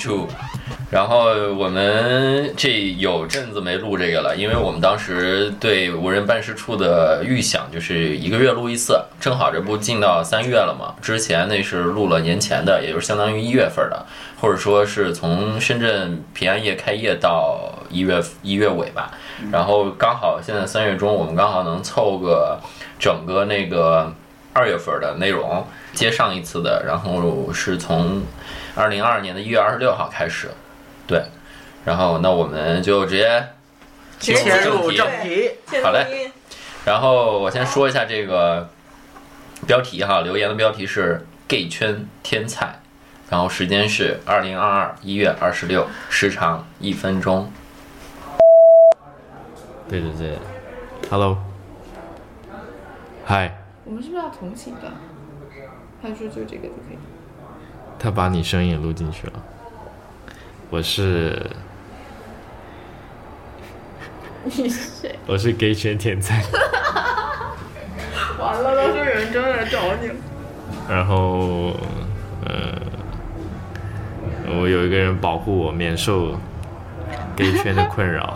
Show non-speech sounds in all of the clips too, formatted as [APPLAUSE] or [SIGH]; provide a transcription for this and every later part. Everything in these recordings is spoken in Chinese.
深圳跳跃电波无人办事处。然后我们这有阵子没录这个了，因为我们当时对无人办事处的预想就是一个月录一次，正好这不进到三月了嘛。之前那是录了年前的，也就是相当于一月份的，或者说是从深圳平安夜开业到一月一月尾吧。然后刚好现在三月中，我们刚好能凑个整个那个二月份的内容接上一次的，然后是从二零二二年的一月二十六号开始。对，然后那我们就直接切入正题。好嘞。然后我先说一下这个标题哈，留言的标题是 “gay 圈天才”，然后时间是二零二二一月二十六，时长一分钟。对对对，Hello，嗨。我们是不是要重启的？他说就这个就可以。他把你声音也录进去了。我是，你是谁？我是 gay 圈天才。[LAUGHS] 完了，都是人真来找你。然后，呃，我有一个人保护我免受 gay 圈的困扰。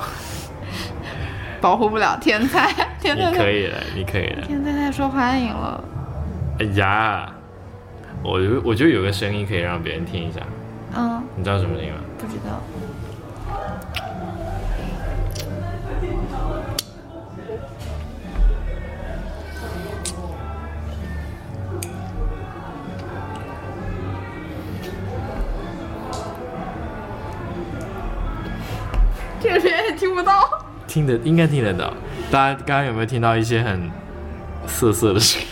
[LAUGHS] 保护不了天才，天才可以的，你可以的。天才太受欢迎了。哎呀，我我觉得有个声音可以让别人听一下。嗯。你知道什么声音吗？不知道。这个别人也听不到。听得应该听得到。大家刚刚有没有听到一些很涩涩的声音？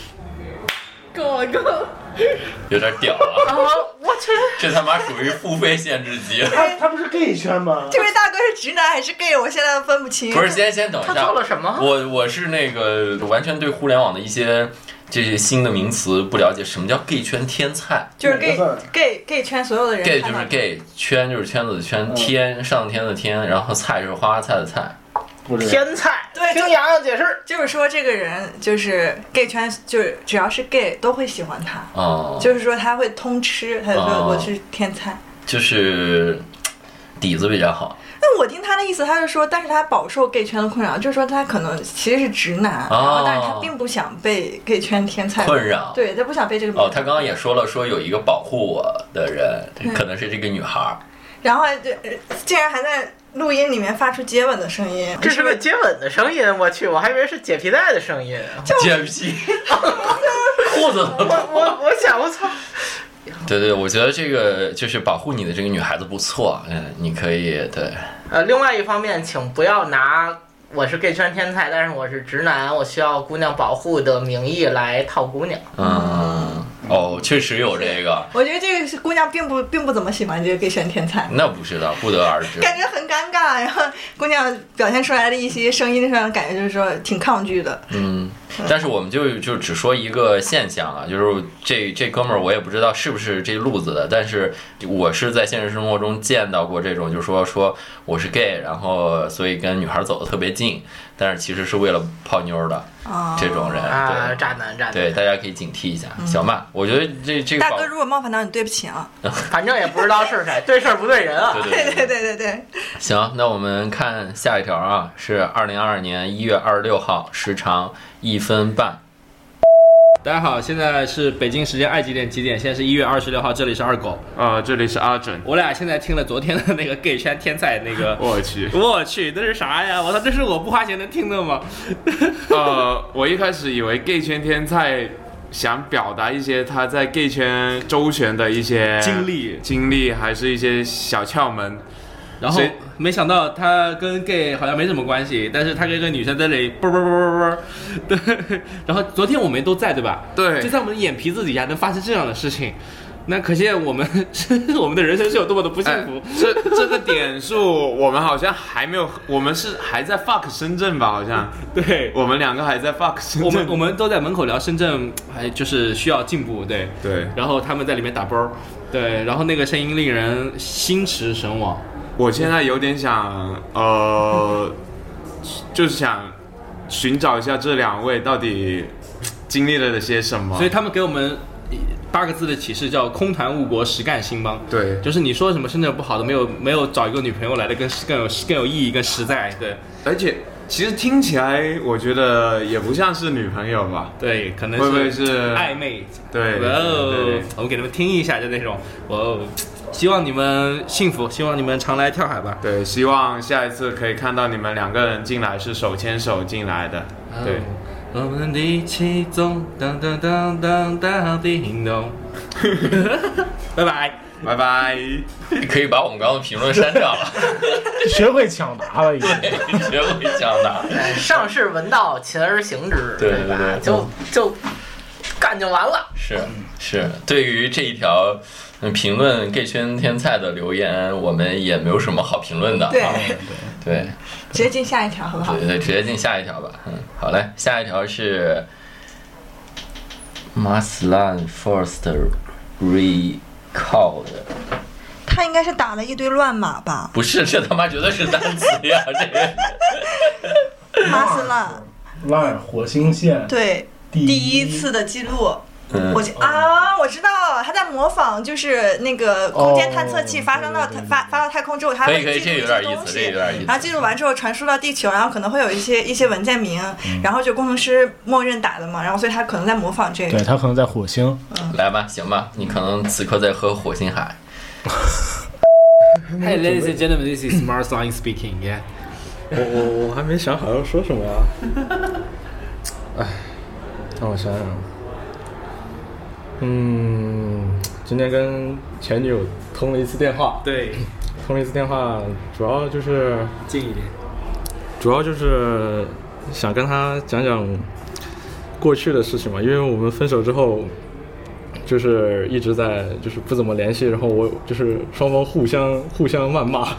有点屌啊！[LAUGHS] [LAUGHS] 这他妈属于付费限制级。他他不是 gay 圈吗？[LAUGHS] 这位大哥是直男还是 gay？我现在分不清。不是，先先等一下。他做了什么？我我是那个完全对互联网的一些这些新的名词不了解。什么叫 gay 圈天菜？就是 gay gay gay 圈所有的人。gay 就是 gay 圈就是圈子的圈，天上天的天，然后菜就是花花菜的菜。天才，对，听洋洋解释，就是说这个人就是 gay 圈，就是只要是 gay 都会喜欢他，哦，就是说他会通吃，他就说我是天才，就是底子比较好。那我听他的意思，他是说，但是他饱受 gay 圈的困扰，就是说他可能其实是直男，然后但是他并不想被 gay 圈天才困扰，对他不想被这个哦，他刚刚也说了，说有一个保护我的人，可能是这个女孩，然后就竟然还在。录音里面发出接吻的声音，这是个接吻的声音，我去，我还以为是解皮带的声音。解皮，裤子 [LAUGHS] 我我我想，我操！对对，我觉得这个就是保护你的这个女孩子不错，嗯，你可以对。呃，另外一方面，请不要拿我是 gay 圈天才，但是我是直男，我需要姑娘保护的名义来套姑娘。嗯。哦，确实有这个。我觉得这个是姑娘并不并不怎么喜欢这个 gay 圈天才。那不知道，不得而知。感觉很尴尬，然后姑娘表现出来的一些声音上感觉就是说挺抗拒的。嗯，但是我们就就只说一个现象啊，就是这这哥们儿我也不知道是不是这路子的，但是我是在现实生活中见到过这种，就是说说我是 gay，然后所以跟女孩走的特别近。但是其实是为了泡妞的这种人，对渣男渣男，对大家可以警惕一下。小曼，我觉得这这个大哥如果冒犯到你，对不起啊。[LAUGHS] 反正也不知道是谁，[LAUGHS] 对事儿不对人啊。对对对对对。行，那我们看下一条啊，是二零二二年一月二十六号，时长一分半。大家好，现在是北京时间爱几点几点？现在是一月二十六号，这里是二狗，呃，这里是阿准。我俩现在听了昨天的那个 gay 圈天才那个，[LAUGHS] 我去，我去，那是啥呀？我操，这是我不花钱能听的吗？[LAUGHS] 呃，我一开始以为 gay 圈天才想表达一些他在 gay 圈周旋的一些经历，经历还是一些小窍门。然后没想到他跟 gay 好像没什么关系，但是他跟一个女生在那里啵啵啵啵啵，[LAUGHS] 对。然后昨天我们都在，对吧？对。就在我们的眼皮子底下能发生这样的事情，那可见我们我们的人生是有多么的不幸福。这这个点数我们好像还没有，我们是还在 fuck 深圳吧？好像。[LAUGHS] 对。我们两个还在 fuck 深圳。我们我们都在门口聊深圳，还就是需要进步，对。对。然后他们在里面打啵，对。然后那个声音令人心驰神往。我现在有点想，呃，就是想寻找一下这两位到底经历了些什么。所以他们给我们八个字的启示，叫空谈误国，实干兴邦。对，就是你说什么深圳不好的，没有没有找一个女朋友来的更更有更有意义、更实在。对而且其实听起来，我觉得也不像是女朋友吧？对，可能会不会是暧昧？对，哇哦我们给他们听一下，就那种哇哦，希望你们幸福，希望你们常来跳海吧。对，希望下一次可以看到你们两个人进来是手牵手进来的。对，我们一起走，当当当当当叮咚。拜拜。拜拜。可以把我们刚刚的评论删掉了，学会抢答了已经。学会讲的。哎上士闻道，勤而行之，对对吧对就就干就完了。是是，对于这一条嗯评论 gay 圈天菜的留言，我们也没有什么好评论的。对啊对直接进下一条好不好？对对，直接进下一条吧。嗯，好嘞，下一条是 Maslan First Recalled，他应该是打了一堆乱码吧？不是，这他妈绝对是单词呀！这个 [LAUGHS] 马斯拉，Line 火星线对，第第一次的记录。嗯我记啊，我知道，他在模仿，就是那个空间探测器发生到太发发到太空之后，它可以可以，会记录这有点意思，一些东西这有点意然后。记录完之后传输到地球，然后可能会有一些一些文件名，然后就工程师默认打的嘛，然后所以他可能在模仿这个。对他可能在火星。来吧，行吧，你可能此刻在喝火星海。Hey, ladies and gentlemen, this is Mars Line speaking. Yeah. [LAUGHS] 我我我还没想好要说什么呀。[LAUGHS] 哎，让我想想。嗯，今天跟前女友通了一次电话，对，通了一次电话，主要就是近一点。主要就是想跟她讲讲过去的事情嘛，因为我们分手之后，就是一直在就是不怎么联系，然后我就是双方互相互相谩骂。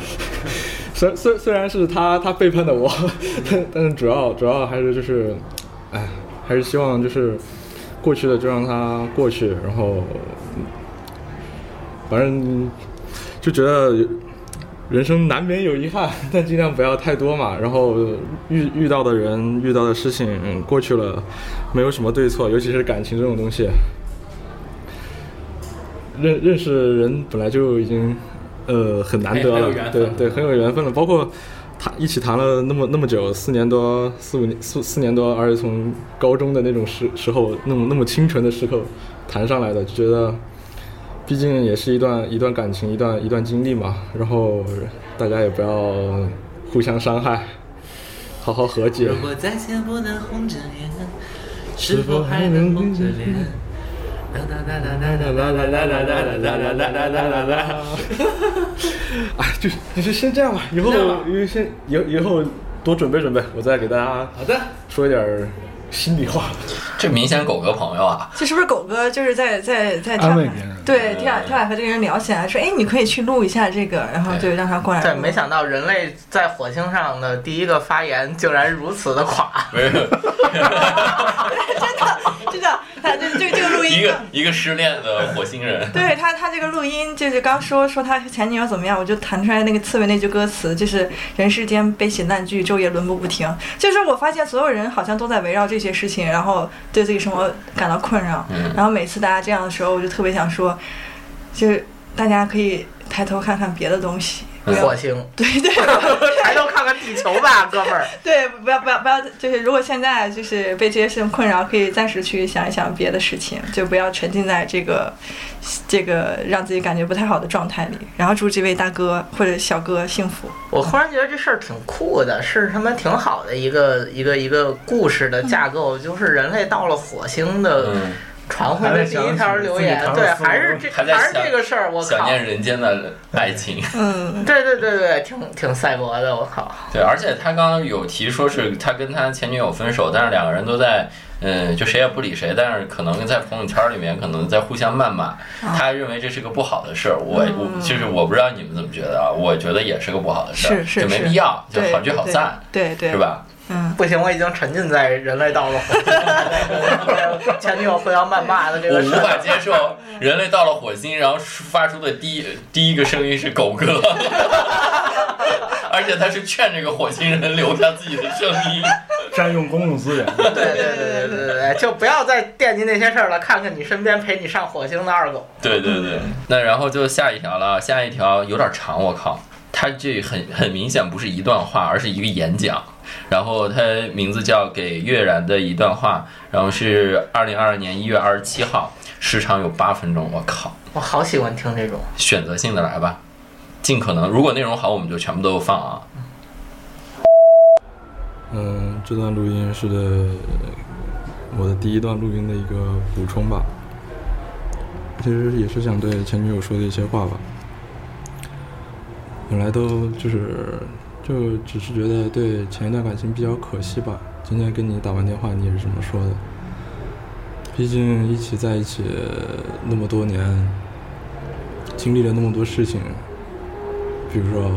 虽虽虽然是他他背叛的我，但但是主要主要还是就是，哎，还是希望就是过去的就让它过去，然后反正就觉得人生难免有遗憾，但尽量不要太多嘛。然后遇遇到的人、遇到的事情、嗯过去了，没有什么对错，尤其是感情这种东西。认认识人本来就已经呃很难得了，对对，很有缘分了。包括谈一起谈了那么那么久，四年多、四五年、四四年多，而且从高中的那种时时候，那么那么清纯的时候谈上来的，就觉得。毕竟也是一段一段感情，一段一段经历嘛，然后大家也不要互相伤害，好好和解。如果再见不能红着脸，是否还能红着脸？哒哒哒哒哒哒哒哒哒哒哒哒哒哒哒哒哒哒哒。啊，就就是先这样吧，以后因为先以以后多准备准备，我再给大家好的说一点。心里话。这明显狗哥朋友啊，这是不是狗哥就是在在在跳海安慰别人？对，跳海跳海和这个人聊起来，说，哎，你可以去录一下这个，然后就让他过来。对，没想到人类在火星上的第一个发言竟然如此的垮。不是真的，他这这个这个录音一个一个失恋的火星人。[LAUGHS] 对他，他这个录音就是刚说说他前女友怎么样，我就弹出来那个刺猬那句歌词，就是“人世间悲喜烂剧，昼夜轮播不停”。就是我发现所有人好像都在围绕这些事情，然后对自己生活感到困扰。嗯然后每次大家这样的时候，我就特别想说，就是大家可以抬头看看别的东西。火星，[LAUGHS] 对对 [LAUGHS] 抬头看看地球吧，[LAUGHS] 哥们儿。对，不要不要不要，就是如果现在就是被这些事情困扰，可以暂时去想一想别的事情，就不要沉浸在这个这个让自己感觉不太好的状态里。然后祝这位大哥或者小哥幸福。我忽然觉得这事儿挺酷的，是他妈挺好的一个一个一个故事的架构，就是人类到了火星的嗯，传回的第一条留言对，还是这还是这个事儿，我靠想，念人间的爱情。嗯，对对对对，挺挺赛博的，我靠，对，而且他刚刚有提说是他跟他前女友分手，但是两个人都在，嗯，就谁也不理谁，但是可能在朋友圈里面可能在互相谩骂，他认为这是个不好的事儿。我我就是我不知道你们怎么觉得啊，我觉得也是个不好的事儿，是是就没必要，就好聚好散，对对，是？吧？嗯，不行，我已经沉浸在人类到了火星，[LAUGHS] 前女友互相谩骂的这我无个事儿。法接受人类到了火星，然后发出的第一第一个声音是狗哥，[LAUGHS] 而且他是劝这个火星人留下自己的声音。占用公共资源。对对对对对对对，就不要再惦记那些事儿了，看看你身边陪你上火星的二狗。对对对，那然后就下一条了，下一条有点长，我靠，它这很很明显不是一段话，而是一个演讲。然后他名字叫《给月然的一段话》，然后是二零二二年一月二十七号，时长有八分钟，我靠，我好喜欢听这种。选择性的来吧，尽可能，如果内容好，我们就全部都放啊。嗯，这段录音是的，我的第一段录音的一个补充吧。其实也是想对前女友说的一些话吧。本来都就是，就只是觉得对前一段感情比较可惜吧。今天跟你打完电话，你也是这么说的。毕竟一起在一起那么多年，经历了那么多事情，比如说，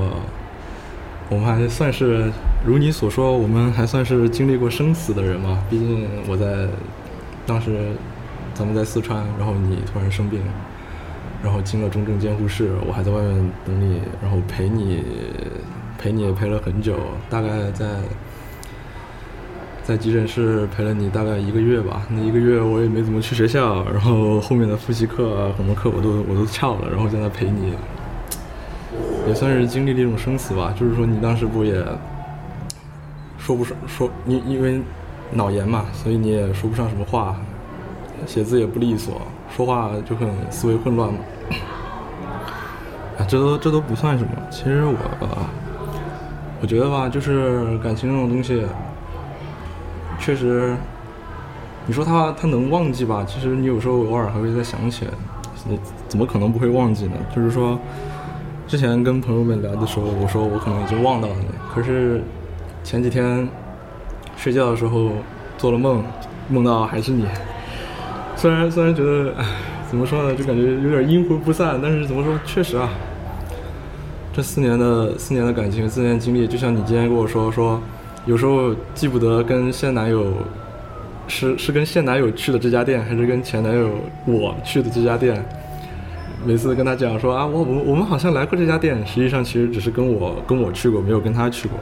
我们还算是如你所说，我们还算是经历过生死的人嘛。毕竟我在当时咱们在四川，然后你突然生病，然后进了重症监护室，我还在外面等你，然后陪你陪你陪了很久，大概在在急诊室陪了你大概一个月吧。那一个月我也没怎么去学校，然后后面的复习课啊、什么课我都我都翘了，然后在那陪你。也算是经历了一种生死吧。就是说，你当时不也说不上说，因因为脑炎嘛，所以你也说不上什么话，写字也不利索，说话就很思维混乱嘛。啊，这都这都不算什么。其实我，我觉得吧，就是感情这种东西，确实，你说他他能忘记吧？其实你有时候偶尔还会再想起来，你怎么可能不会忘记呢？就是说。之前跟朋友们聊的时候，我说我可能已经忘到了你，可是前几天睡觉的时候做了梦，梦到还是你。虽然虽然觉得，唉，怎么说呢，就感觉有点阴魂不散，但是怎么说，确实啊，这四年的四年的感情，四年经历，就像你今天跟我说说，有时候记不得跟现男友是是跟现男友去的这家店，还是跟前男友我去的这家店。每次跟他讲说啊，我我我们好像来过这家店，实际上其实只是跟我跟我去过，没有跟他去过。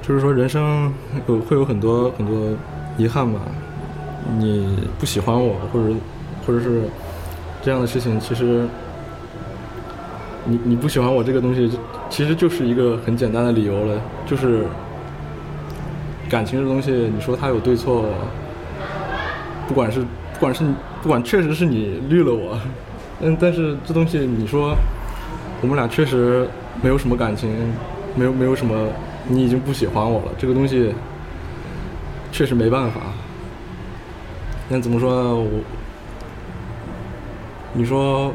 就是说，人生有会有很多很多遗憾吧。你不喜欢我，或者或者是这样的事情，其实你你不喜欢我这个东西，其实就是一个很简单的理由了，就是感情这东西，你说它有对错，不管是不管是你。不管确实是你绿了我，嗯，但是这东西你说我们俩确实没有什么感情，没有没有什么，你已经不喜欢我了，这个东西确实没办法。那怎么说呢？我你说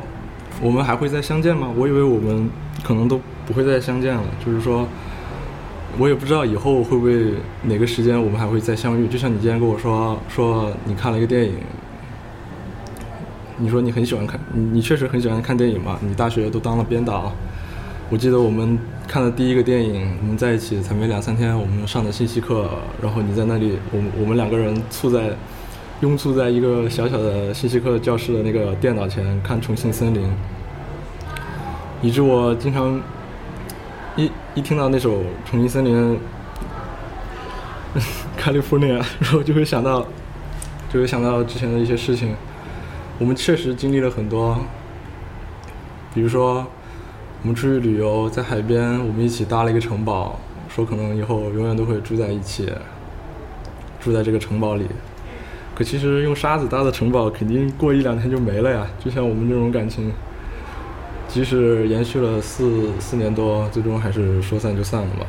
我们还会再相见吗？我以为我们可能都不会再相见了，就是说，我也不知道以后会不会哪个时间我们还会再相遇。就像你今天跟我说说你看了一个电影。你说你很喜欢看，你确实很喜欢看电影嘛？你大学都当了编导，我记得我们看的第一个电影，我们在一起才没两三天，我们上的信息课，然后你在那里，我我们两个人处在，拥簇在一个小小的信息课教室的那个电脑前看《重庆森林》，以致我经常一一听到那首《重庆森林 [LAUGHS]》，California，然后就会想到，就会想到之前的一些事情。我们确实经历了很多，比如说，我们出去旅游，在海边，我们一起搭了一个城堡，说可能以后永远都会住在一起，住在这个城堡里。可其实用沙子搭的城堡，肯定过一两天就没了呀。就像我们这种感情，即使延续了四四年多，最终还是说散就散了吧。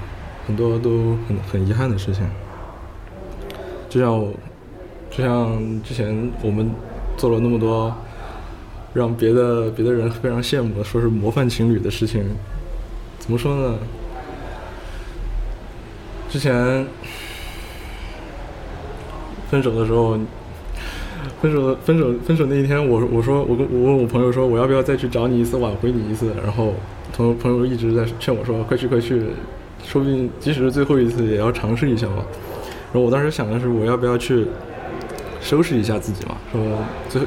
很多都很很遗憾的事情。就像我，就像之前我们。做了那么多让别的别的人非常羡慕的，说是模范情侣的事情，怎么说呢？之前分手的时候，分手分手分手那一天，我我说我跟我问我朋友说，我要不要再去找你一次，挽回你一次？然后朋朋友一直在劝我说，快去快去，说不定即使是最后一次，也要尝试一下嘛。然后我当时想的是，我要不要去？收拾一下自己嘛，说最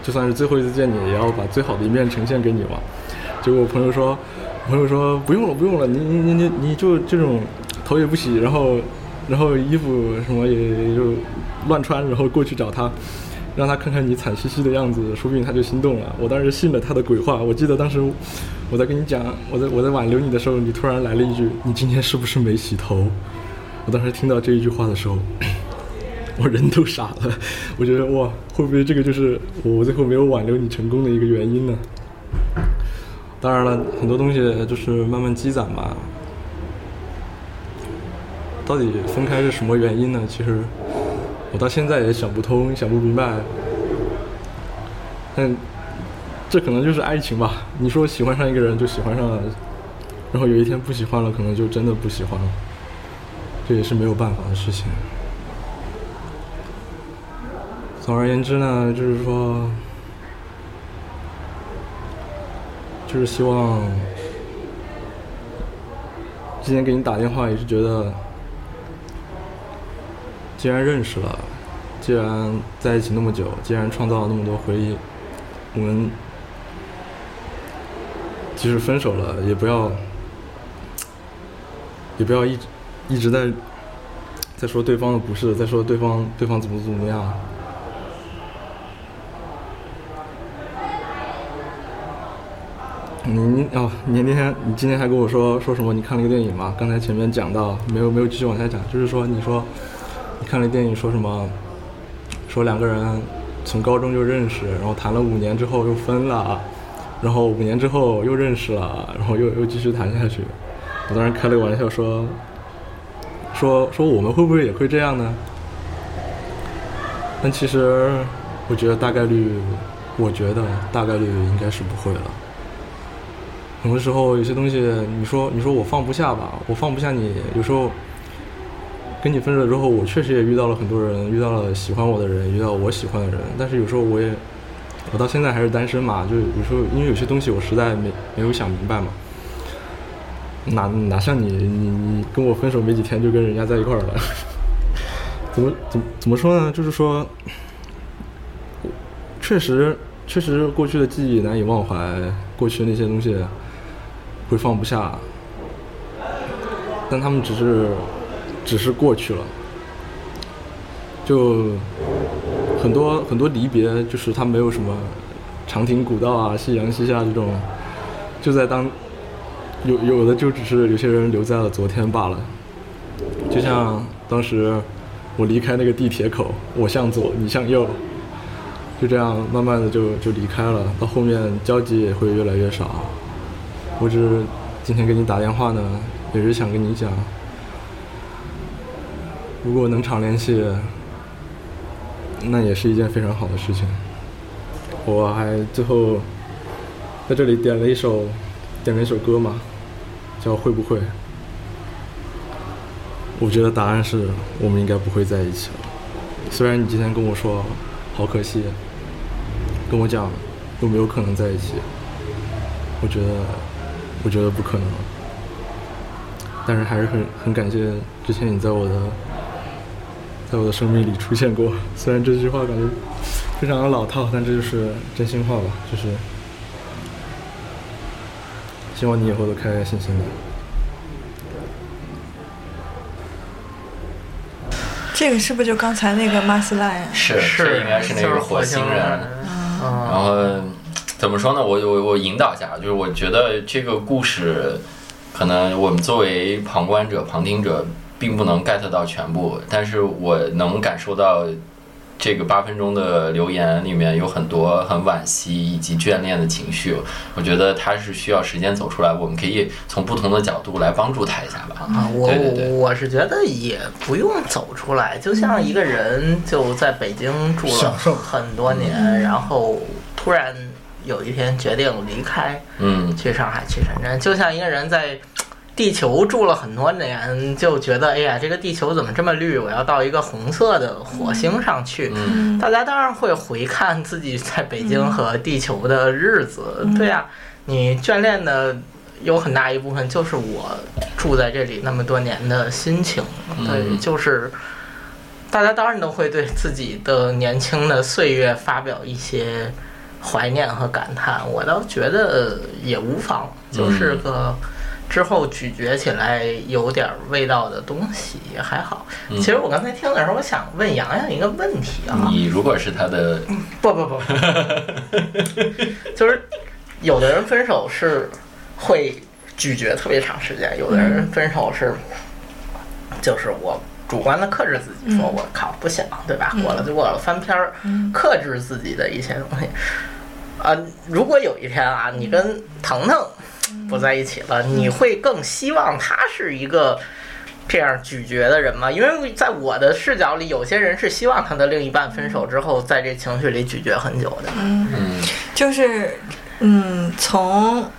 就算是最后一次见你，也要把最好的一面呈现给你嘛。结果我朋友说，朋友说不用了，不用了，你你你你你就这种头也不洗，然后然后衣服什么也就乱穿，然后过去找他，让他看看你惨兮兮的样子，说不定他就心动了。我当时信了他的鬼话。我记得当时我在跟你讲，我在我在挽留你的时候，你突然来了一句：“你今天是不是没洗头？”我当时听到这一句话的时候，[COUGHS] 我人都傻了。我觉得哇，会不会这个就是我最后没有挽留你成功的一个原因呢？当然了，很多东西就是慢慢积攒吧。到底分开是什么原因呢？其实我到现在也想不通，想不明白。但这可能就是爱情吧。你说喜欢上一个人就喜欢上了，然后有一天不喜欢了，可能就真的不喜欢了。这也是没有办法的事情。总而言之呢，就是说，就是希望今天给你打电话，也是觉得，既然认识了，既然在一起那么久，既然创造了那么多回忆，我们即使分手了，也不要，也不要一直一直在在说对方的不是，在说对方对方怎么怎么样。您哦，你那天你今天还跟我说说什么？你看了一个电影吗？刚才前面讲到，没有没有继续往下讲，就是说你说看了电影，说什么？说两个人从高中就认识，然后谈了五年之后又分了，然后五年之后又认识了，然后又又继续谈下去。我当时开了个玩笑说说说我们会不会也会这样呢？但其实我觉得大概率，我觉得大概率应该是不会了。很多时候有些东西，你说你说我放不下吧，我放不下你。有时候跟你分手之后，我确实也遇到了很多人，遇到了喜欢我的人，遇到我喜欢的人。但是有时候我也，我到现在还是单身嘛，就有时候因为有些东西我实在没没有想明白嘛。哪哪像你你你跟我分手没几天就跟人家在一块儿了，怎么怎么怎么说呢？就是说，确实确实过去的记忆难以忘怀，过去那些东西。会放不下，但他们只是，只是过去了。就很多很多离别，就是他没有什么长亭古道啊、夕阳西下这种，就在当有有的就只是有些人留在了昨天罢了。就像当时我离开那个地铁口，我向左，你向右，就这样慢慢的就就离开了。到后面交集也会越来越少。我只今天给你打电话呢，也是想跟你讲，如果能常联系，那也是一件非常好的事情。我还最后在这里点了一首，点了一首歌嘛，叫《会不会》。我觉得答案是我们应该不会在一起了。虽然你今天跟我说好可惜，跟我讲有没有可能在一起，我觉得。我觉得不可能，但是还是很很感谢之前你在我的，在我的生命里出现过。虽然这句话感觉非常的老套，但这就是真心话吧。就是希望你以后都开开心心的。这个是不是就刚才那个马斯拉呀？是是这应该是那个火星人。然后怎么说呢？我我我引导一下，就是我觉得这个故事，可能我们作为旁观者、旁听者，并不能 get 到全部，但是我能感受到这个八分钟的留言里面有很多很惋惜以及眷恋的情绪。我觉得他是需要时间走出来，我们可以从不同的角度来帮助他一下吧。啊，我对对对我是觉得也不用走出来，就像一个人就在北京住了很多年，然后突然有一天决定离开，嗯去上海去深圳，就像一个人在地球住了很多年，就觉得哎呀，这个地球怎么这么绿？我要到一个红色的火星上去。嗯。大家当然会回看自己在北京和地球的日子，对呀、你眷恋的有很大一部分就是我住在这里那么多年的心情，对，嗯就是大家当然都会对自己的年轻的岁月发表一些怀念和感叹，我倒觉得也无妨，就是个之后咀嚼起来有点味道的东西也还好。其实我刚才听的时候，我想问洋洋一个问题啊，你如果是他的，不不不，[LAUGHS] 就是有的人分手是会咀嚼特别长时间，有的人分手是就是我主观的克制自己，说我靠不想，对吧？过了就过了，翻篇儿，克制自己的一些东西。啊，如果有一天啊，你跟腾腾不在一起了，你会更希望他是一个这样咀嚼的人吗？因为在我的视角里，有些人是希望他的另一半分手之后，在这情绪里咀嚼很久的。嗯，就是，嗯，从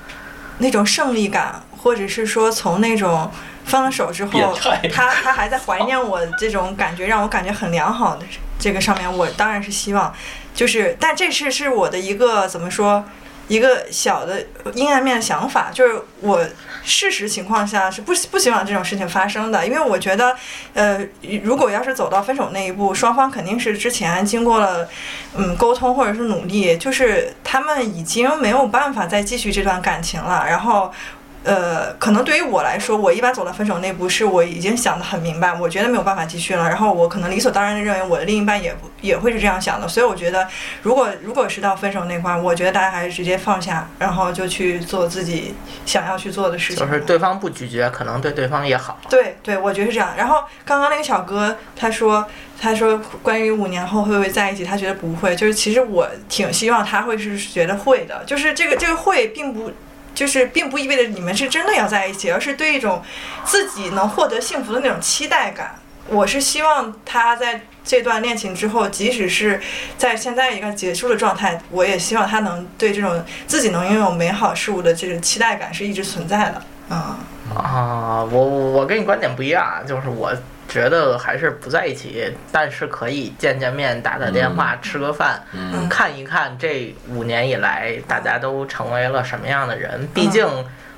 那种胜利感，或者是说从那种分了手之后，他他还在怀念我这种感觉，让我感觉很良好的这个上面，我当然是希望，就是，但这是是我的一个怎么说，一个小的阴暗面的想法，就是我。事实情况下是不不希望这种事情发生的，因为我觉得，呃，如果要是走到分手那一步，双方肯定是之前经过了，嗯，沟通或者是努力，就是他们已经没有办法再继续这段感情了。然后，呃，可能对于我来说，我一般走到分手那步，是我已经想得很明白，我觉得没有办法继续了。然后我可能理所当然的认为我的另一半也不也会是这样想的。所以我觉得，如果如果是到分手那块儿，我觉得大家还是直接放下，然后就去做自己想要去做的事情。就是对方不拒绝，可能对对方也好。对对，我觉得是这样。然后刚刚那个小哥他说，他说关于五年后会不会在一起，他觉得不会。就是其实我挺希望他会是觉得会的。就是这个这个会并不。就是并不意味着你们是真的要在一起，而是对一种自己能获得幸福的那种期待感。我是希望他在这段恋情之后，即使是在现在一个结束的状态，我也希望他能对这种自己能拥有美好事物的这种期待感是一直存在的。啊、啊，我我跟你观点不一样，就是我觉得还是不在一起，但是可以见见面、打打电话、吃个饭，嗯看一看这五年以来大家都成为了什么样的人。毕竟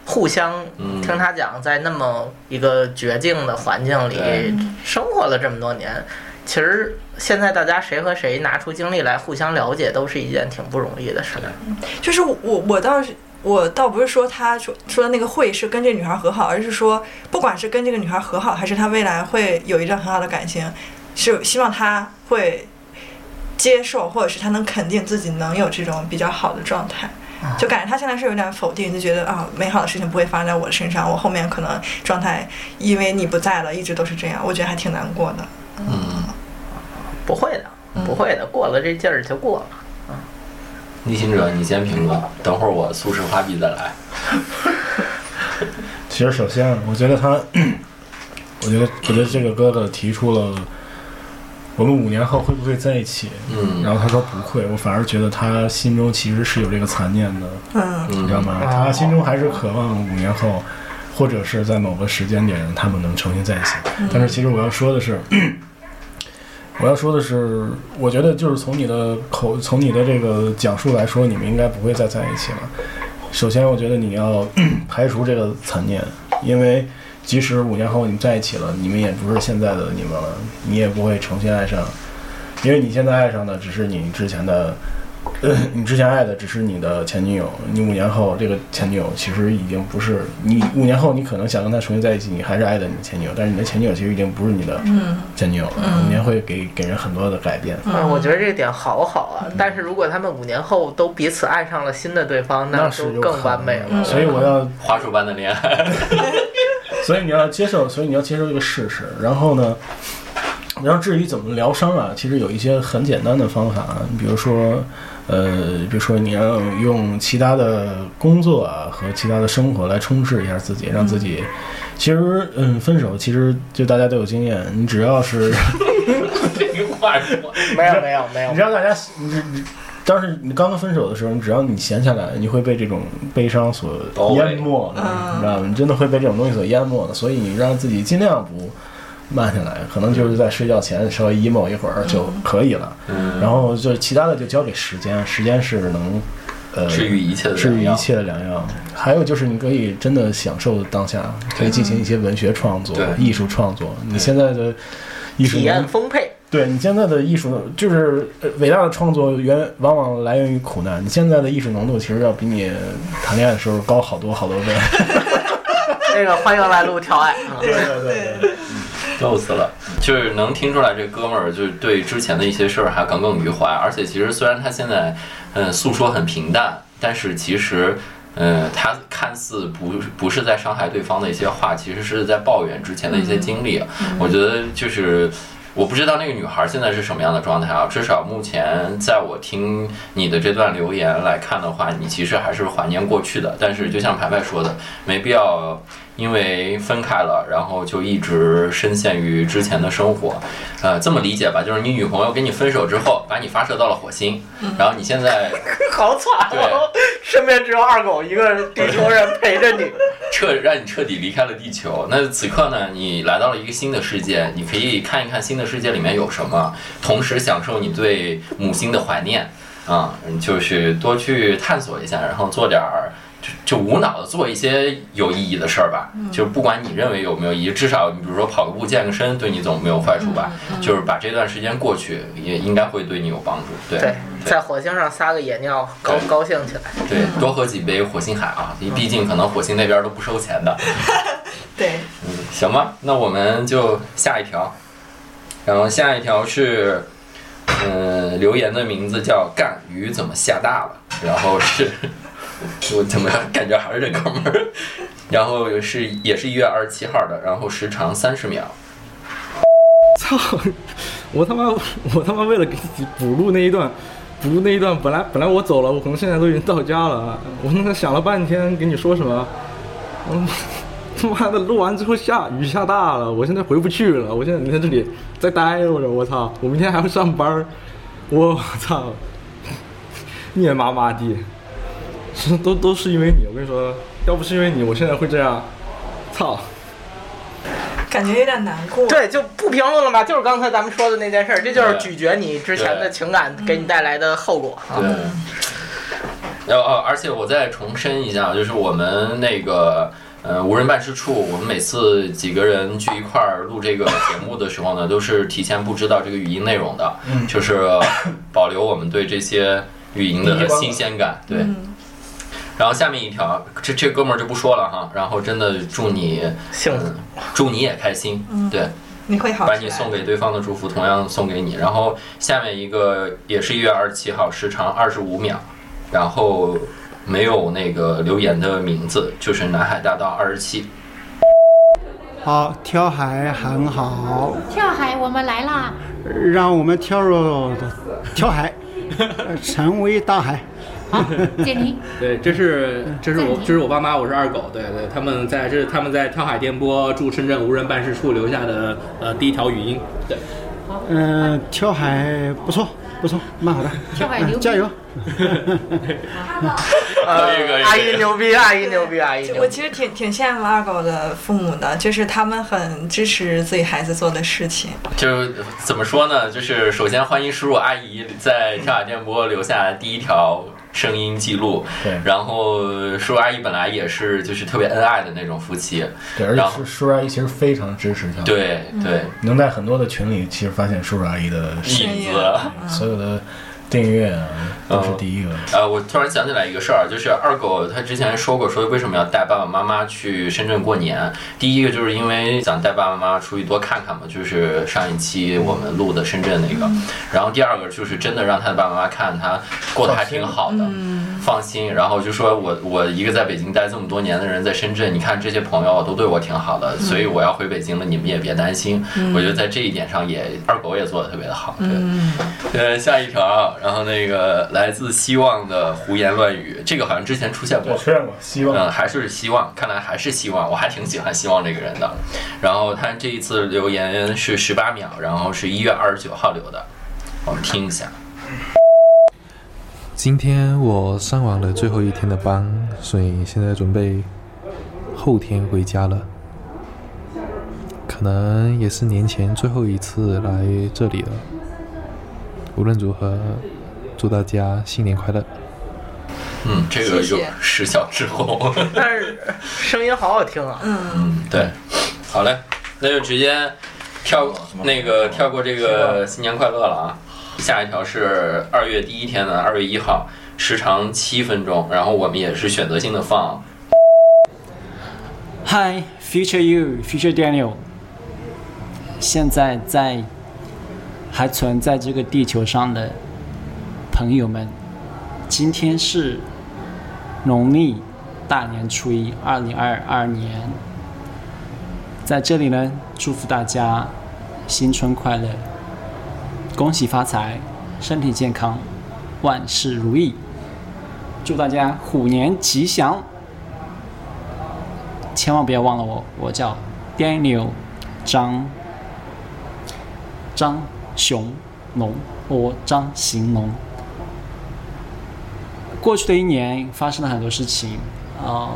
互相嗯听他讲，在那么一个绝境的环境里生活了这么多年，其实现在大家谁和谁拿出精力来互相了解，都是一件挺不容易的事儿。就是我我倒是我倒不是说他说说的那个会是跟这女孩和好，而是说不管是跟这个女孩和好，还是他未来会有一段很好的感情，是希望他会接受，或者是他能肯定自己能有这种比较好的状态。就感觉他现在是有点否定，就觉得啊，美好的事情不会发生在我的身上，我后面可能状态因为你不在了，一直都是这样，我觉得还挺难过的。嗯，不会的，不会的，过了这劲儿就过了。逆行者，你先评论，等会儿我苏轼画笔再来。[LAUGHS] 其实首先，我觉得他，我觉得我觉得这个哥哥提出了我们五年后会不会在一起，嗯然后他说不会，我反而觉得他心中其实是有这个残念的，嗯你知道吗？他心中还是渴望五年后，或者是在某个时间点他们能重新在一起。但是其实我要说的是，[CLEARS THROAT] 我要说的是，我觉得就是从你的口，从你的这个讲述来说，你们应该不会再在一起了。首先，我觉得你要 [CLEARS THROAT] 排除这个残念，因为即使五年后你们在一起了，你们也不是现在的你们了，你也不会重新爱上，因为你现在爱上的只是你之前的，呃，[LAUGHS] 你之前爱的只是你的前女友，你五年后这个前女友其实已经不是你五年后你可能想跟她重新在一起，你还是爱的你的前女友，但是你的前女友其实已经不是你的前女友了，五年会给给人很多的改变。嗯，我觉得这个点好好啊。但是如果他们五年后都彼此爱上了新的对方，那是就更完美了。所以我要花束般的恋爱，[LAUGHS] [LAUGHS] 所以你要接受，所以你要接受这个事实。然后呢，然后至于怎么疗伤啊，其实有一些很简单的方法，比如说，呃，比如说你要用其他的工作啊和其他的生活来充实一下自己，让自己。其实，嗯，分手其实就大家都有经验，你只要是，[LAUGHS] 这个话说，[LAUGHS] 没有没有没有你知，道大家，你你当时你刚刚分手的时候，你只要你闲下来，你会被这种悲伤所淹没的，你知道吗？你真的会被这种东西所淹没的。所以你让自己尽量不慢下来，可能就是在睡觉前稍微 emo 一会儿就可以了。嗯，然后就其他的就交给时间，时间是能呃治愈一切的治愈一切的良药。还有就是你可以真的享受当下，可以进行一些文学创作、艺术创作。你现在的艺术体验丰沛。对你现在的艺术，就是呃伟大的创作源往往来源于苦难。你现在的艺术浓度其实要比你谈恋爱的时候高好多好多倍。那个欢迎来录调爱。啊对对对对，逗死了，就是能听出来这哥们儿就是对之前的一些事儿还耿耿于怀，而且其实虽然他现在嗯诉说很平淡，但是其实嗯他看似不不是在伤害对方的一些话，其实是在抱怨之前的一些经历。我觉得就是。我不知道那个女孩现在是什么样的状态啊，至少目前在我听你的这段留言来看的话，你其实还是怀念过去的。但是就像排排说的，没必要因为分开了，然后就一直深陷于之前的生活。呃，这么理解吧，就是你女朋友跟你分手之后，把你发射到了火星，然后你现在 [LAUGHS] 好惨哦！身边只有二狗一个地球人陪着你。[LAUGHS] 彻让你彻底离开了地球。那此刻呢，你来到了一个新的世界，你可以看一看新的世界里面有什么，同时享受你对母星的怀念啊、就是多去探索一下，然后做点儿。就就无脑的做一些有意义的事儿吧，就不管你认为有没有意义，至少你比如说跑个步、健个身，对你总没有坏处吧。就是把这段时间过去，也应该会对你有帮助。对对，在火星上撒个野尿，高高兴起来。对，多喝几杯火星海啊，毕竟可能火星那边都不收钱的。[LAUGHS] 对，嗯，行吧，那我们就下一条，然后下一条是，嗯、留言的名字叫“干鱼怎么下大了”，然后是，[LAUGHS] 我怎么感觉还是这哥们儿，然后是也是一月二十七号的，然后时长三十秒，操！我他妈我他妈为了给你补录那一段，补录那一段，本来本来我走了，我可能现在都已经到家了。我他妈想了半天跟你说什么，我他妈的录完之后下雨下大了，我现在回不去了。我现在你在这里再待着，我操！我明天还要上班，我操！灭麻麻的，[LAUGHS] 都都是因为你。我跟你说，要不是因为你，我现在会这样，操！感觉有点难过。对，就不评论了吧，就是刚才咱们说的那件事儿，这就是咀嚼你之前的情感给你带来的后果啊。对。然后，呃而且我再重申一下，就是我们那个呃无人办事处，我们每次几个人聚一块儿录这个节目的时候呢，都是提前不知道这个语音内容的，嗯就是保留我们对这些语音的新鲜感。对。嗯，然后下面一条，这这哥们儿就不说了哈。然后真的祝你，幸福。祝你也开心。对。你会好。把你送给对方的祝福同样送给你。然后下面一个也是一月二十七号，时长二十五秒，然后没有那个留言的名字，就是南海大道二十七。好，跳海很好，跳海，我们来啦！让我们跳入跳海，呃成为大海。好，建宁，[LAUGHS] 对，这是这是我这是我爸妈，我是二狗，对对，他们在这是他们在跳海电波驻深圳无人办事处留下的呃第一条语音，对，嗯、跳海不错，不错，蛮好的。[LAUGHS] 跳海牛加油！可以可以阿姨牛逼，阿姨牛逼，阿姨。我其实挺挺羡慕二狗的父母的，就是他们很支持自己孩子做的事情。就怎么说呢？就是首先欢迎叔叔阿姨在跳海电波留下第一条声音记录。对然后叔叔阿姨本来也是就是特别恩爱的那种夫妻。对，而且然后叔叔叔阿姨其实非常支持他。，对对，能在很多的群里，其实发现叔叔阿姨的影子。所有的订阅啊，都是第一个。呃，我突然想起来一个事儿，就是二狗他之前说过，说为什么要带爸爸妈妈去深圳过年？第一个就是因为想带爸爸妈妈出去多看看嘛，就是上一期我们录的深圳那个。然后第二个就是真的让他的爸爸妈妈看他过得还挺好的，放心。然后就说我我一个在北京待这么多年的人，在深圳，你看这些朋友都对我挺好的，所以我要回北京了，你们也别担心。我觉得在这一点上也二狗也做的特别的好。对，呃，下一条啊，然后那个来自希望的胡言乱语，这个好像之前出现过对，。出现过，希望。嗯，还是希望，看来还是希望，我还挺喜欢希望这个人的。然后他这一次留言是十八秒，然后是一月二十九号留的，我们听一下。今天我上完了最后一天的班，所以现在准备后天回家了。可能也是年前最后一次来这里了。无论如何，祝大家新年快乐！嗯，这个有十小时后。但是声音好好听啊。嗯，对，好嘞，那就直接跳那个跳过这个新年快乐了啊。下一条是二月第一天的二月一号，时长七分钟，然后我们也是选择性的放。Hi, future you, future Daniel。现在在还存在这个地球上的朋友们，今天是农历大年初一，二零二二年。在这里呢，祝福大家新春快乐，恭喜发财，身体健康，万事如意。祝大家虎年吉祥！千万不要忘了我，我叫 Daniel 张张熊龙，我张行龙。过去的一年发生了很多事情啊、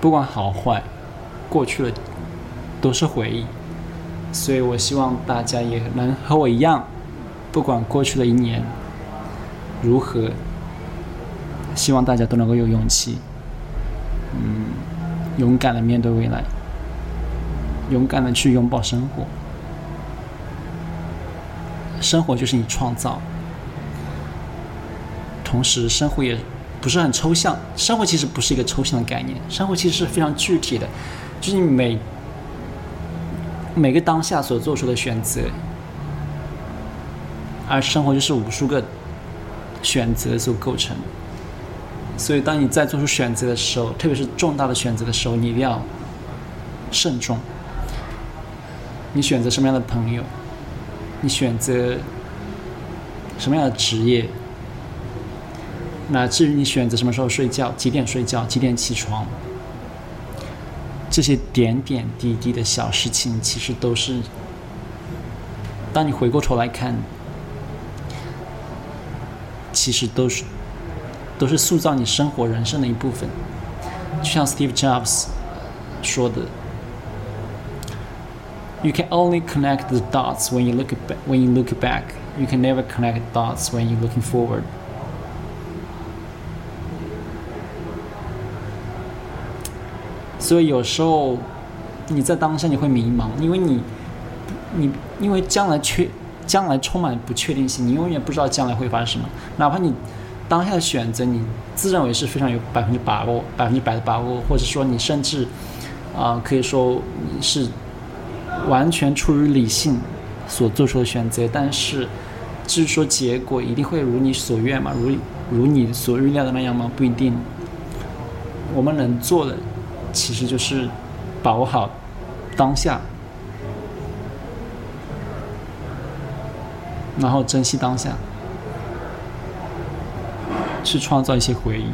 不管好坏，过去了都是回忆，所以我希望大家也能和我一样，不管过去的一年如何，希望大家都能够有勇气，嗯，勇敢的面对未来，勇敢的去拥抱生活。生活就是你创造，同时生活也不是很抽象。生活其实不是一个抽象的概念，生活其实是非常具体的，就是你每每个当下所做出的选择，而生活就是无数个选择所构成。所以，当你在做出选择的时候，特别是重大的选择的时候，你一定要慎重。你选择什么样的朋友？你选择什么样的职业？乃至于你选择什么时候睡觉、几点睡觉、几点起床，这些点点滴滴的小事情，其实都是当你回过头来看，其实都是都是塑造你生活人生的一部分。就像 Steve Jobs 说的。You can only connect the dots when you look ba- when you look back. You can never connect dots when you're looking forward. 所以有时候你在当下你会迷茫，因为你你因为将来确将来充满不确定性，你永远不知道将来会发生什么。哪怕你当下的选择，你自认为是非常有百分之把握、百分之百的把握，或者说你甚至啊、可以说你是完全出于理性所做出的选择，但是至于说结果一定会如你所愿吗？如如你所预料的那样吗？不一定。我们能做的其实就是把握好当下，然后珍惜当下，去创造一些回忆。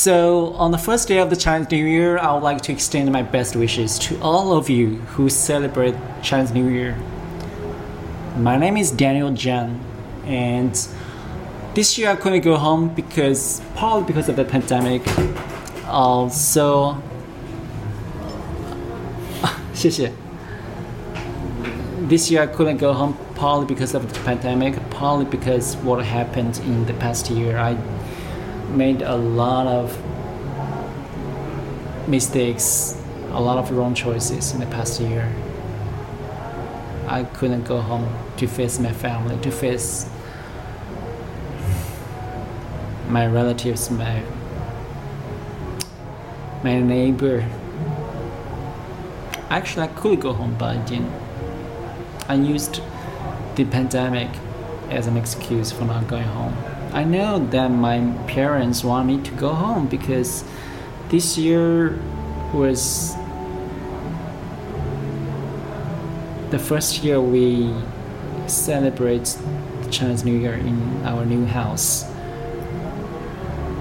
So, on the first day of the Chinese New Year, I would like to extend my best wishes to all of you who celebrate Chinese New Year. My name is Daniel Zhang, and this year I couldn't go home because, partly because of the pandemic. Also。This [LAUGHS] year I couldn't go home partly because of the pandemic, partly because what happened in the past year. I made a lot of mistakes, a lot of wrong choices in the past year. I couldn't go home to face my family, to face my relatives, my my neighbor. Actually, I could go home, but I didn't. I used the pandemic as an excuse for not going home. I know that my parents want me to go home because this year was the first year we celebrate Chinese New Year in our new house.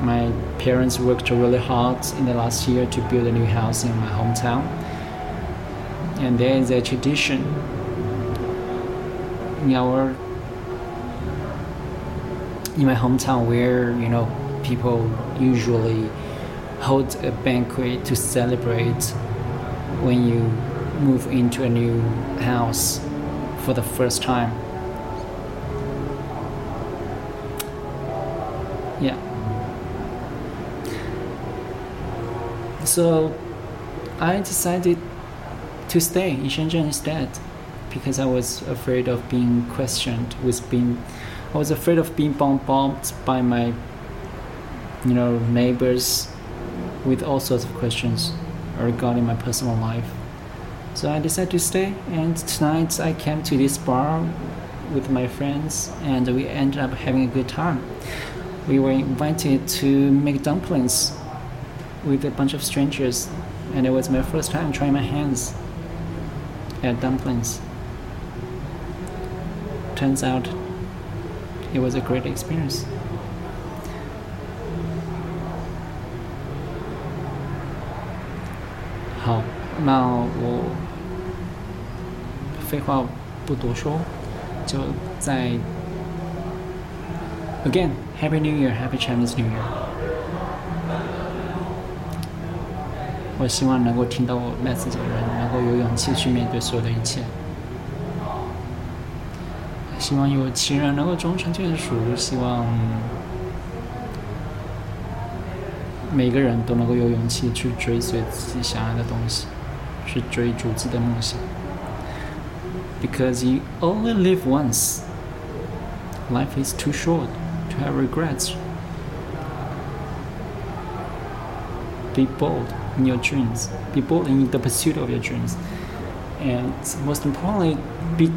My parents worked really hard in the last year to build a new house in my hometown. And there is a tradition in our in my hometown where you know people usually hold a banquet to celebrate when you move into a new house for the first time. Yeah. So I decided to stay in Shenzhen instead because I was afraid of being questioned with being I was afraid of being bomb- bombed by my, you know, neighbors with all sorts of questions regarding my personal life. So I decided to stay, and tonight I came to this bar with my friends, and we ended up having a good time. We were invited to make dumplings with a bunch of strangers, and it was my first time trying my hands at dumplings. Turns out it was a great experience. 好，那我废话不多说，就在 again Happy New Year, Happy Chinese New Year。我希望能够听到我 message 的人能够有勇气去面对所有的一切。 希望有情人能够终成眷属，希望每个人都能够有勇气去追随自己想要的东西，去追逐自己的梦想。Because you only live once. Life is too short to have regrets. Be bold in your dreams. Be bold in the pursuit of your dreams. And most importantly, be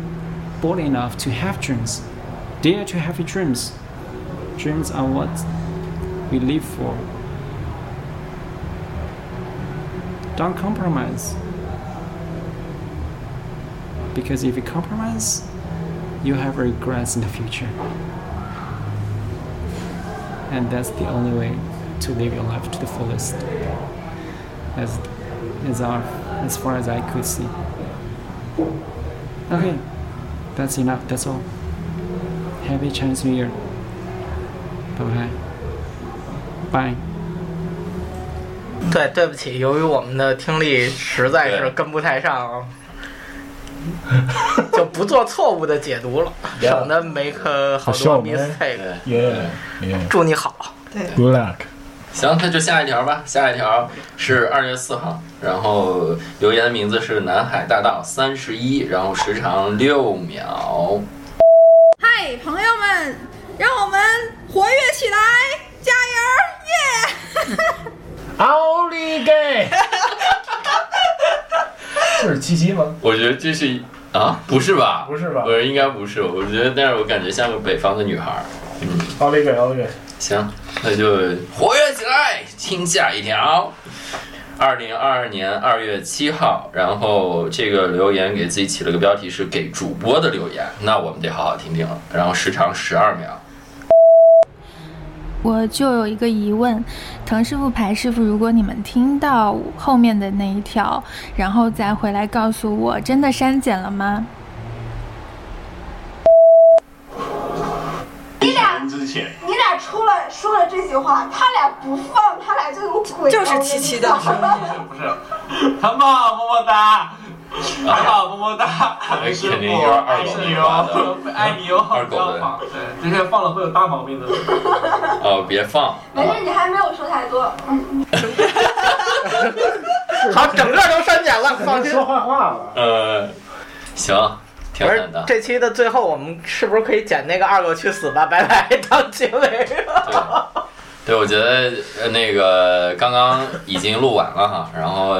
bold enough to have dreams. Dare to have your dreams. Dreams are what we live for. Don't compromise. Because if you compromise, you have regrets in the future. And that's the only way to live your life to the fullest. As, as, our, as far as I could see. Okay, that's enough, that's all. Happy Chinese New Year. Bye bye. Bye. 对，对不起，由于我们的听力实在是跟不太上，就不做错误的解读了，省得 make 好 For 多 mistake。Yeah, yeah. 祝你好。对 Good luck. 行，那就下一条吧。下一条是二月四号，然后留言的名字是南海大道三十一，然后时长六秒。嗨，朋友们，让我们活跃起来，加油，耶！[LAUGHS] 奥利给！[LAUGHS] 这是七七吗？我觉得这是啊，不是吧？不是吧我觉得应该不是，我觉得，但是我感觉像个北方的女孩儿。嗯，奥利给，奥利给。行，那就活跃起来，听下一条。二零二二年二月七号，然后这个留言给自己起了个标题是给主播的留言，那我们得好好听听了。然后时长十二秒。我就有一个疑问，滕师傅、排师傅，如果你们听到后面的那一条，然后再回来告诉我，真的删减了吗？你俩之前，你俩出来说了这句话，他俩不放，他俩就有鬼。就是七七的声音。不是，很棒，么么哒，很好，么么哒，肯师傅，爱你发的哦，爱你哟，二狗的不要放，对，这些放了会有大毛病的。[LAUGHS] 哦，别放。没事，你还没有说太多。嗯，[LAUGHS] 好，整个都删减了，放心。说坏话了。呃，行，挺不是。这期的最后，我们是不是可以剪那个二狗去死吧，拜拜当结尾？对，我觉得呃那个刚刚已经录完了哈，然后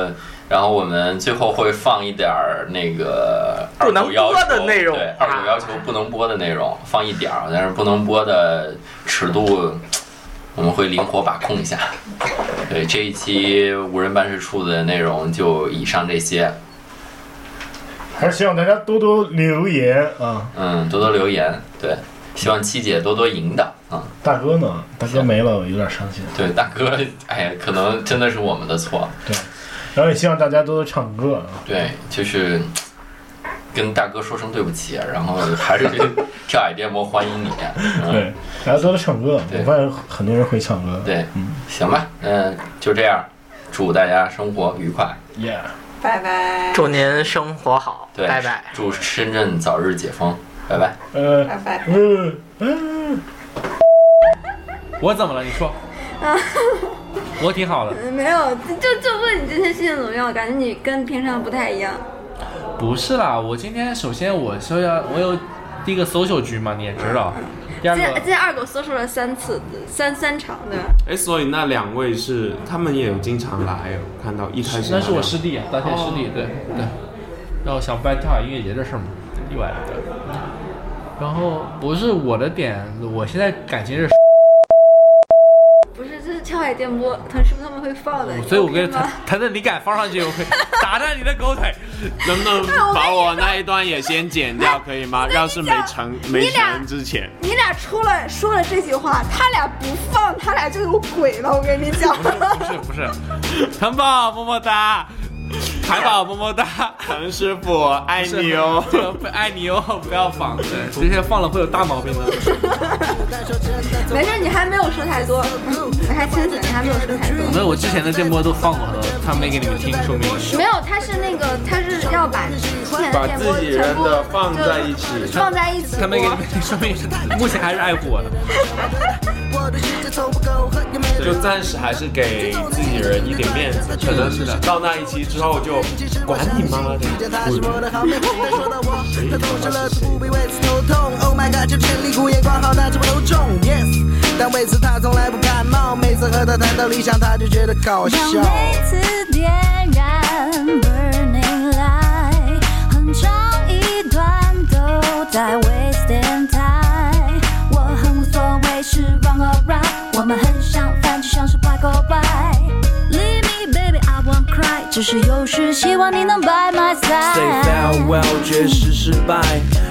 然后我们最后会放一点儿那个二不能狗要求播的内容对，二狗要求不能播的内容放一点儿，但是不能播的尺度我们会灵活把控一下。对，这一期无人办事处的内容就以上这些，还是希望大家多多留言啊。嗯，多多留言，对，希望七姐多多引导啊。大哥呢？大哥没了，我有点伤心。对，大哥，哎呀，可能真的是我们的错。对，然后也希望大家多多唱歌啊。对，就是跟大哥说声对不起，然后还是跳海电波欢迎你。嗯、对，大家多多唱歌。我发现很多人会唱歌。对，嗯，行吧，嗯、就这样，祝大家生活愉快。Yeah，拜拜。祝您生活好，对，拜拜。祝深圳早日解封，拜拜。呃，拜拜。嗯嗯。我怎么了？你说。[LAUGHS] 我挺好的。嗯没有，就就问你这件事情怎么样？感觉你跟平常不太一样。不是啦，我今天首先我是要我有第一个 social 局嘛，你也知道。第二今天今天二狗搜出了三次，三三场对吧？哎，所以那两位是他们也有经常来，我看到一开始那是我师弟啊，大天师弟，对对。然后想办跳海音乐节的事嘛，意外的。然后不是我的点，我现在感情是，这是跳海电波，腾师傅他们会放的。所以我跟吗他他的灵感放上去，我会打断你的狗腿。能不能把我那一段也先剪掉，可以吗？要是没成没成之前，你俩出了说了这句话，他俩不放，他俩就有鬼了。我跟你讲，不是不是，糖宝么么哒，海宝么么哒，陈师傅爱你哦，不爱你哦，不要放，对，这些放了会有大毛病的。[LAUGHS] 没事，你还没有说太多，嗯你还清醒，你还没有说太多。没有，我之前的电波都放过了，他没给你们听，说明没有，他是那个，他是要把之前的把电波自己人全部的放在一起，放在一起他没给你。们听，说明目前还是爱护我的。[LAUGHS] 就暂时还是给自己人一点面子，可能是的到那一期之后就管你妈的。不必为此头痛。Oh my god，就全力苦眼光好，那这么头重。Yes，但为此他从来不感冒。每次和他谈到理想，他就觉得搞笑。让每次点燃 burning light，很长一段都在 wasting time。是 wrong or right，我们很相反，就像是 black or white。只是有时希望你能 by my Say side。farewell，绝世失败。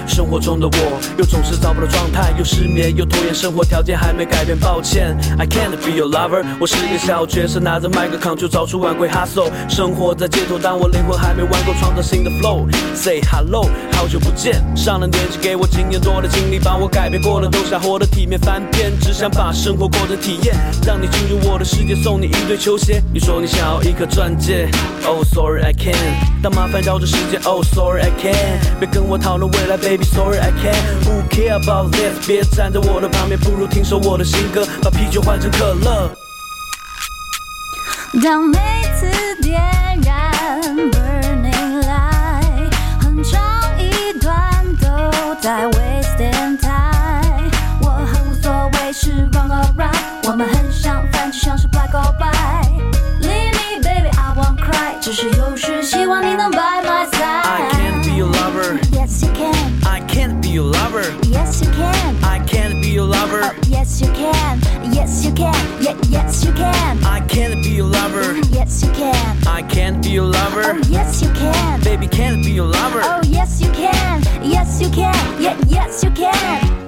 生活中的我，又总是找不到状态，又失眠，又拖延，生活条件还没改变，抱歉，I can't be your lover。我是个小角色，拿着麦克康就找出晚归 hustle。生活在街头，但我灵魂还没玩够，创造新的 flow。Say hello，好久不见，上了年纪，给我经验多的经历，把我改变过的都想活得体面翻篇，只想把生活过成体验，让你进入我的世界，送你一对球鞋。你说你想要一颗钻戒，Oh sorry I can't。当麻烦绕着时间，Oh sorry I can't。别跟我讨论未来，Baby sorry I can't。Who care about this？别站在我的旁边，不如听首我的新歌，把啤酒换成可乐。当每次点燃是有时希望你能 by my I can't side。 be your lover。 Yes you can。 I can't be your lover。 Yes you can。 I can't be your lover。 Yes you can. Yes you can. Yeah, yes you can. I can't be your lover。 Yes you can. I can't be your lover。 Oh yes you can. Baby can't be your lover。 Oh yes you can. Yes you can. Yeah, yes you can.